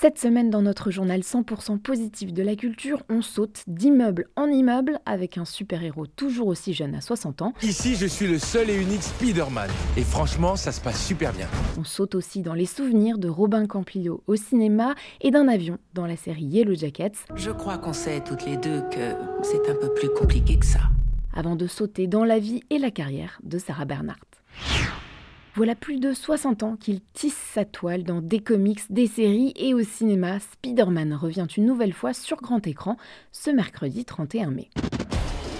Cette semaine, dans notre journal 100% positif de la culture, on saute d'immeuble en immeuble avec un super-héros toujours aussi jeune à 60 ans. Ici, je suis le seul et unique Spider-Man. Et franchement, ça se passe super bien. On saute aussi dans les souvenirs de Robin Campillo au cinéma et d'un avion dans la série Yellow Jackets. Je crois qu'on sait toutes les deux que c'est un peu plus compliqué que ça. Avant de sauter dans la vie et la carrière de Sarah Bernhardt. Voilà plus de 60 ans qu'il tisse sa toile dans des comics, des séries et au cinéma. Spider-Man revient une nouvelle fois sur grand écran ce mercredi 31 mai.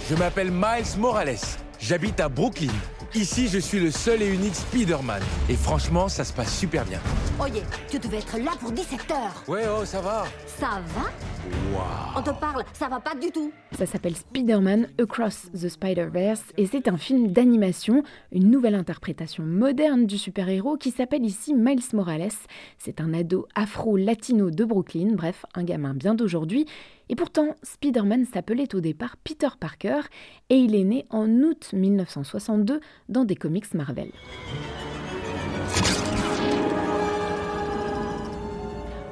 Je m'appelle Miles Morales. J'habite à Brooklyn. Ici, je suis le seul et unique Spider-Man. Et franchement, ça se passe super bien. Oye, tu devais être là pour 17 heures. Ouais, oh, ça va. Ça va On te parle, ça va pas du tout. Ça s'appelle Spider-Man Across the Spider-Verse et c'est un film d'animation, une nouvelle interprétation moderne du super-héros qui s'appelle ici Miles Morales. C'est un ado afro-latino de Brooklyn, bref, un gamin bien d'aujourd'hui. Et pourtant, Spider-Man s'appelait au départ Peter Parker et il est né en août 1962 dans des comics Marvel.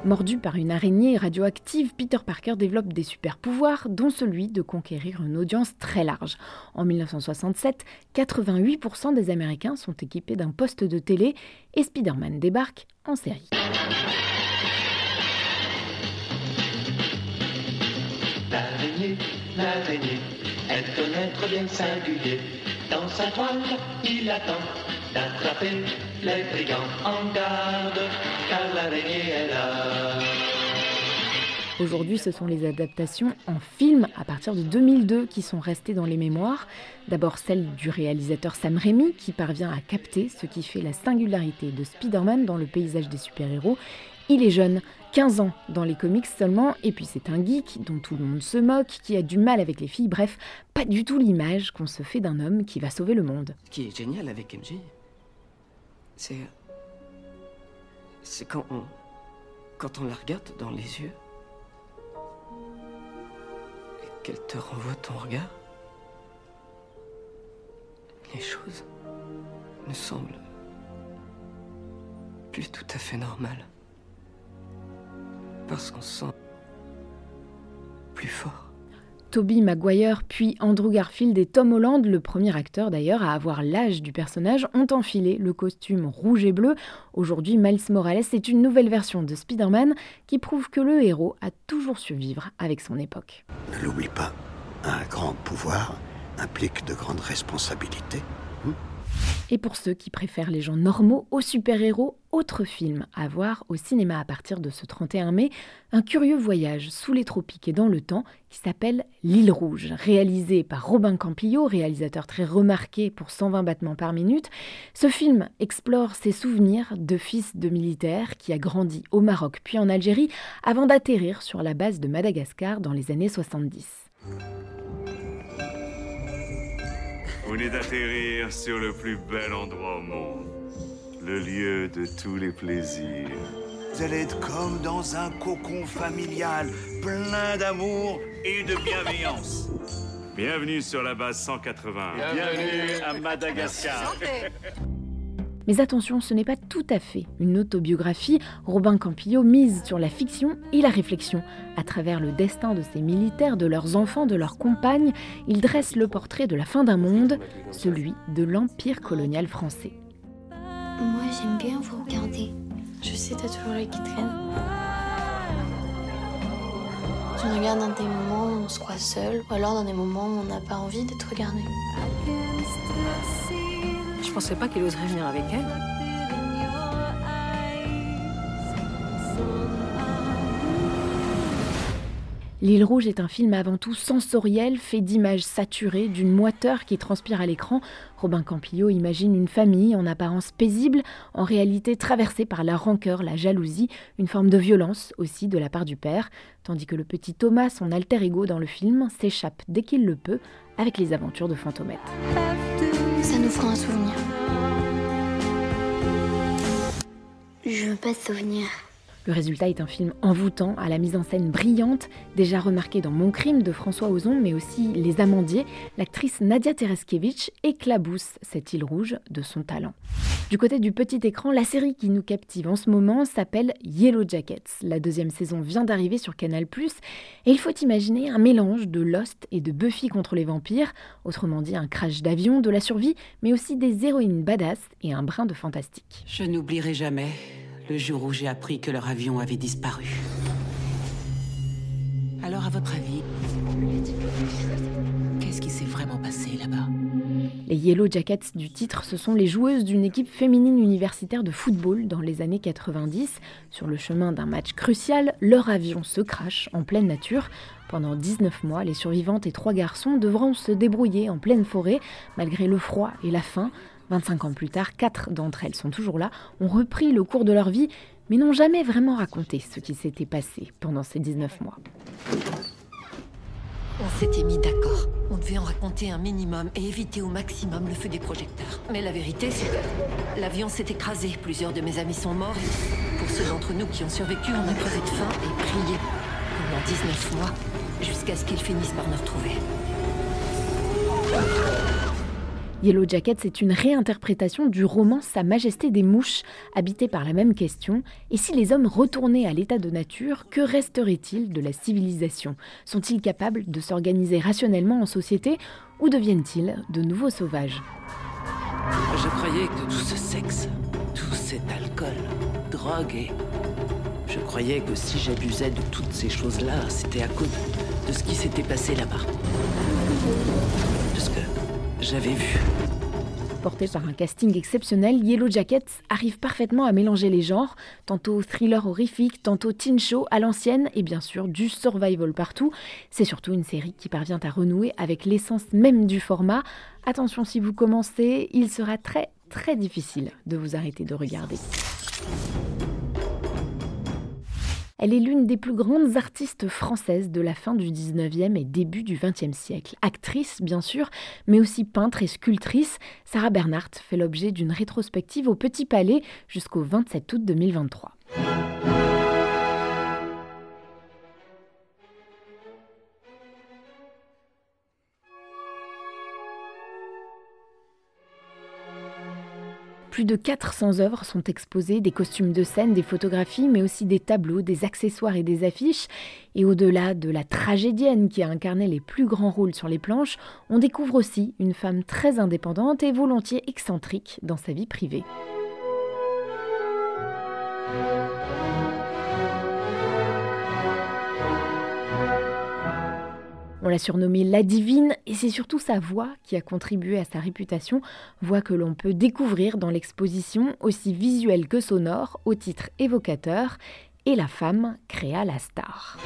Mordu par une araignée radioactive, Peter Parker développe des super pouvoirs, dont celui de conquérir une audience très large. En 1967, 88% des Américains sont équipés d'un poste de télé et Spider-Man débarque en série. Être bien singulier. Dans sa il attend d'attraper les brigands en garde, car l'araignée est là. Aujourd'hui, ce sont les adaptations en film à partir de 2002 qui sont restées dans les mémoires. D'abord celle du réalisateur Sam Raimi qui parvient à capter ce qui fait la singularité de Spider-Man dans le paysage des super-héros. Il est jeune, 15 ans dans les comics seulement, et puis c'est un geek dont tout le monde se moque, qui a du mal avec les filles, bref, pas du tout l'image qu'on se fait d'un homme qui va sauver le monde. Ce qui est génial avec MJ, c'est. C'est quand on. Quand on la regarde dans les yeux. Et qu'elle te renvoie ton regard. Les choses ne semblent plus tout à fait normales. Parce qu'on se sent plus fort. Toby Maguire, puis Andrew Garfield et Tom Holland, le premier acteur d'ailleurs à avoir l'âge du personnage, ont enfilé le costume rouge et bleu. Aujourd'hui, Miles Morales est une nouvelle version de Spider-Man qui prouve que le héros a toujours su vivre avec son époque. Ne l'oublie pas, un grand pouvoir implique de grandes responsabilités. Et pour ceux qui préfèrent les gens normaux aux super-héros, autre film à voir au cinéma à partir de ce 31 mai, un curieux voyage sous les tropiques et dans le temps qui s'appelle L'île rouge, réalisé par Robin Campillo, réalisateur très remarqué pour 120 battements par minute. Ce film explore ses souvenirs de fils de militaire qui a grandi au Maroc puis en Algérie avant d'atterrir sur la base de Madagascar dans les années 70. Venez d'atterrir sur le plus bel endroit au monde. Le lieu de tous les plaisirs. Vous allez être comme dans un cocon familial, plein d'amour et de bienveillance. Bienvenue sur la base 180. Bienvenue à Madagascar. Mais attention, ce n'est pas tout à fait une autobiographie. Robin Campillo mise sur la fiction et la réflexion. À travers le destin de ces militaires, de leurs enfants, de leurs compagnes, il dresse le portrait de la fin d'un monde, celui de l'empire colonial français. Moi, j'aime bien vous regarder. Je sais, t'as toujours les qui traînent. Tu me regardes dans des moments où on se croit seul, ou alors dans des moments où on n'a pas envie d'être regardé. Je pensais pas qu'il oserait venir avec elle. L'île rouge est un film avant tout sensoriel, fait d'images saturées, d'une moiteur qui transpire à l'écran. Robin Campillo imagine une famille en apparence paisible, en réalité traversée par la rancœur, la jalousie, une forme de violence aussi de la part du père, tandis que le petit Thomas, son alter ego dans le film, s'échappe dès qu'il le peut avec les aventures de Fantomette. Ça nous fera un souvenir. Je veux pas de souvenir. Le résultat est un film envoûtant, à la mise en scène brillante, déjà remarqué dans Mon crime de François Ozon, mais aussi Les Amandiers. L'actrice Nadia Tereskevich éclabousse cette île rouge de son talent. Du côté du petit écran, la série qui nous captive en ce moment s'appelle Yellow Jackets. La deuxième saison vient d'arriver sur Canal+, et il faut imaginer un mélange de Lost et de Buffy contre les vampires, autrement dit un crash d'avion, de la survie, mais aussi des héroïnes badass et un brin de fantastique. Je n'oublierai jamais le jour où j'ai appris que leur avion avait disparu. Alors, à votre avis, qu'est-ce qui s'est vraiment passé là-bas? Les Yellow Jackets du titre, ce sont les joueuses d'une équipe féminine universitaire de football dans les années 90. Sur le chemin d'un match crucial, leur avion se crache en pleine nature. Pendant 19 mois, les survivantes et trois garçons devront se débrouiller en pleine forêt, malgré le froid et la faim. 25 ans plus tard, quatre d'entre elles sont toujours là, ont repris le cours de leur vie, mais n'ont jamais vraiment raconté ce qui s'était passé pendant ces 19 mois. On s'était mis d'accord. On devait en raconter un minimum et éviter au maximum le feu des projecteurs. Mais la vérité, c'est que l'avion s'est écrasé. Plusieurs de mes amis sont morts. pour ceux d'entre nous qui ont survécu, on a crevé de faim et prié pendant 19 mois jusqu'à ce qu'ils finissent par nous retrouver. Yellow Jacket, c'est une réinterprétation du roman Sa Majesté des Mouches, habité par la même question. Et si les hommes retournaient à l'état de nature, que resterait-il de la civilisation? Sont-ils capables de s'organiser rationnellement en société ou deviennent-ils de nouveaux sauvages? Je croyais que tout ce sexe, tout cet alcool, drogue et... Je croyais que si j'abusais de toutes ces choses-là, c'était à cause de ce qui s'était passé là-bas. Porté par un casting exceptionnel, Yellow Jackets arrive parfaitement à mélanger les genres, tantôt thriller horrifique, tantôt teen show à l'ancienne et bien sûr du survival partout. C'est surtout une série qui parvient à renouer avec l'essence même du format. Attention si vous commencez, il sera très très difficile de vous arrêter de regarder. Elle est l'une des plus grandes artistes françaises de la fin du 19e et début du 20e siècle. Actrice, bien sûr, mais aussi peintre et sculptrice, Sarah Bernhardt fait l'objet d'une rétrospective au Petit Palais jusqu'au 27 août 2023. Plus de 400 œuvres sont exposées, des costumes de scène, des photographies, mais aussi des tableaux, des accessoires et des affiches. Et au-delà de la tragédienne qui a incarné les plus grands rôles sur les planches, on découvre aussi une femme très indépendante et volontiers excentrique dans sa vie privée. On l'a surnommée la divine et c'est surtout sa voix qui a contribué à sa réputation, voix que l'on peut découvrir dans l'exposition aussi visuelle que sonore au titre évocateur Et la femme créa la star.